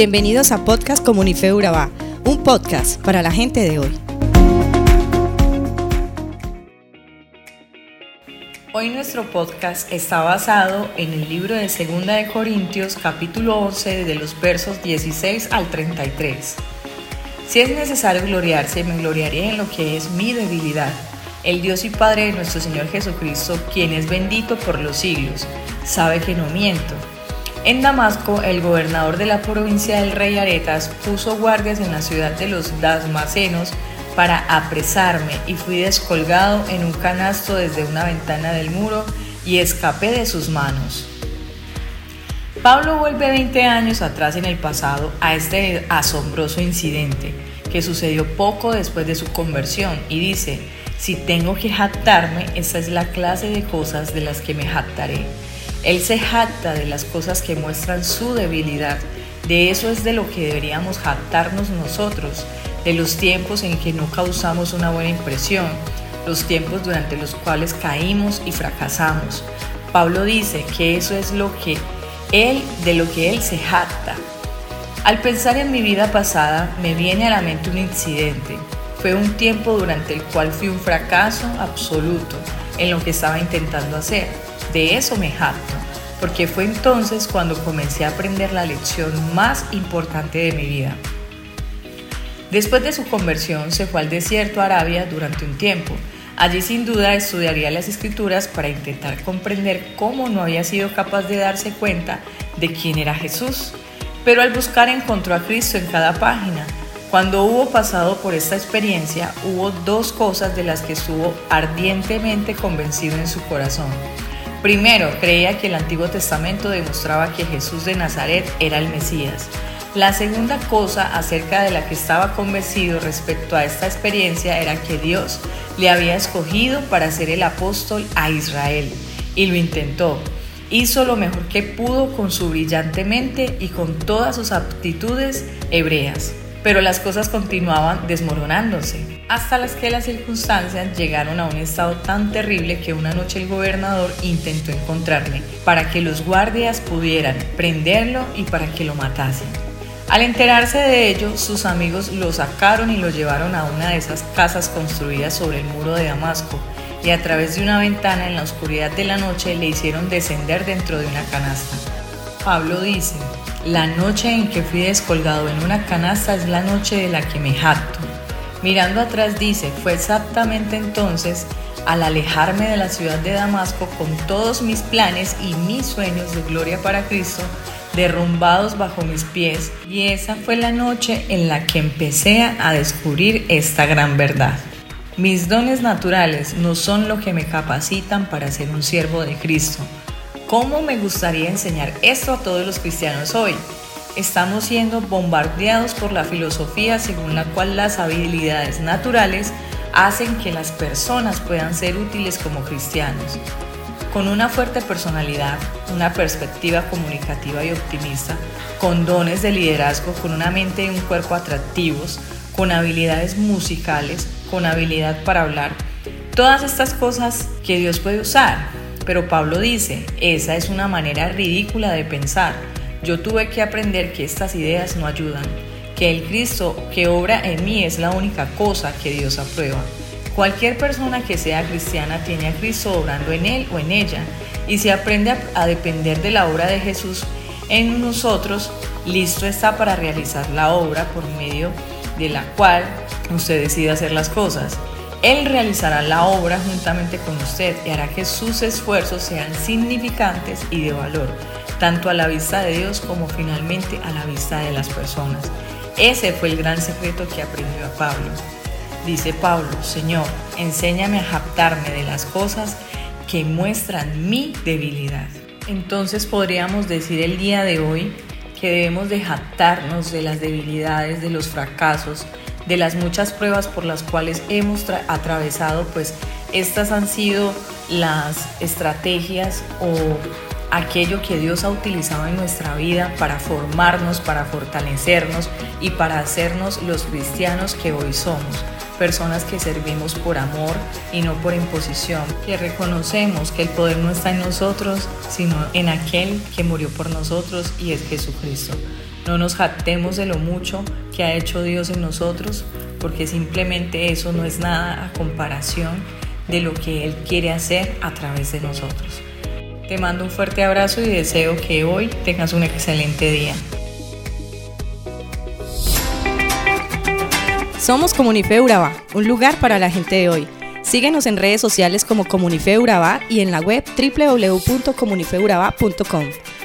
Bienvenidos a Podcast Comunife Urabá, un podcast para la gente de hoy. Hoy nuestro podcast está basado en el libro de Segunda de Corintios, capítulo 11, de los versos 16 al 33. Si es necesario gloriarse, me gloriaré en lo que es mi debilidad. El Dios y Padre de nuestro Señor Jesucristo, quien es bendito por los siglos, sabe que no miento. En Damasco, el gobernador de la provincia del rey Aretas puso guardias en la ciudad de los Dasmacenos para apresarme y fui descolgado en un canasto desde una ventana del muro y escapé de sus manos. Pablo vuelve 20 años atrás en el pasado a este asombroso incidente que sucedió poco después de su conversión y dice, si tengo que jactarme, esta es la clase de cosas de las que me jactaré él se jacta de las cosas que muestran su debilidad. De eso es de lo que deberíamos jactarnos nosotros, de los tiempos en que no causamos una buena impresión, los tiempos durante los cuales caímos y fracasamos. Pablo dice que eso es lo que él, de lo que él se jacta. Al pensar en mi vida pasada, me viene a la mente un incidente. Fue un tiempo durante el cual fui un fracaso absoluto en lo que estaba intentando hacer. De eso me jacto, porque fue entonces cuando comencé a aprender la lección más importante de mi vida. Después de su conversión se fue al desierto Arabia durante un tiempo. Allí sin duda estudiaría las escrituras para intentar comprender cómo no había sido capaz de darse cuenta de quién era Jesús. Pero al buscar encontró a Cristo en cada página. Cuando hubo pasado por esta experiencia, hubo dos cosas de las que estuvo ardientemente convencido en su corazón. Primero, creía que el Antiguo Testamento demostraba que Jesús de Nazaret era el Mesías. La segunda cosa acerca de la que estaba convencido respecto a esta experiencia era que Dios le había escogido para ser el apóstol a Israel. Y lo intentó. Hizo lo mejor que pudo con su brillante mente y con todas sus aptitudes hebreas pero las cosas continuaban desmoronándose, hasta las que las circunstancias llegaron a un estado tan terrible que una noche el gobernador intentó encontrarle para que los guardias pudieran prenderlo y para que lo matasen. Al enterarse de ello, sus amigos lo sacaron y lo llevaron a una de esas casas construidas sobre el muro de Damasco y a través de una ventana en la oscuridad de la noche le hicieron descender dentro de una canasta. Pablo dice, la noche en que fui descolgado en una canasta es la noche de la que me jacto. Mirando atrás dice, fue exactamente entonces al alejarme de la ciudad de Damasco con todos mis planes y mis sueños de gloria para Cristo derrumbados bajo mis pies y esa fue la noche en la que empecé a descubrir esta gran verdad. Mis dones naturales no son lo que me capacitan para ser un siervo de Cristo ¿Cómo me gustaría enseñar esto a todos los cristianos hoy? Estamos siendo bombardeados por la filosofía según la cual las habilidades naturales hacen que las personas puedan ser útiles como cristianos. Con una fuerte personalidad, una perspectiva comunicativa y optimista, con dones de liderazgo, con una mente y un cuerpo atractivos, con habilidades musicales, con habilidad para hablar, todas estas cosas que Dios puede usar pero Pablo dice, esa es una manera ridícula de pensar. Yo tuve que aprender que estas ideas no ayudan, que el Cristo que obra en mí es la única cosa que Dios aprueba. Cualquier persona que sea cristiana tiene a Cristo obrando en él o en ella, y si aprende a, depender de la obra de Jesús en nosotros, listo está para realizar la obra por medio de la cual usted decide hacer las cosas. Él realizará la obra juntamente con usted y hará que sus esfuerzos sean significantes y de valor, tanto a la vista de Dios como finalmente a la vista de las personas. Ese fue el gran secreto que aprendió a Pablo. Dice Pablo, Señor, enséñame a jactarme de las cosas que muestran mi debilidad. Entonces podríamos decir el día de hoy que debemos de jactarnos de las debilidades, de los fracasos, de las muchas pruebas por las cuales hemos atravesado, pues estas han sido las estrategias o aquello que Dios ha utilizado en nuestra vida para formarnos, para fortalecernos y para hacernos los cristianos que hoy somos. Personas que servimos por amor y no por imposición, que reconocemos que el poder no está en nosotros, sino en aquel que murió por nosotros y es Jesucristo. No nos jactemos de lo mucho que ha hecho Dios en nosotros, porque simplemente eso no es nada a comparación de lo que Él quiere hacer a través de nosotros. Te mando un fuerte abrazo y deseo que hoy tengas un excelente día. Somos Comunife Urabá, un lugar para la gente de hoy. Síguenos en redes sociales como Comunife Urabá y en la web www.comunifeurabá.com.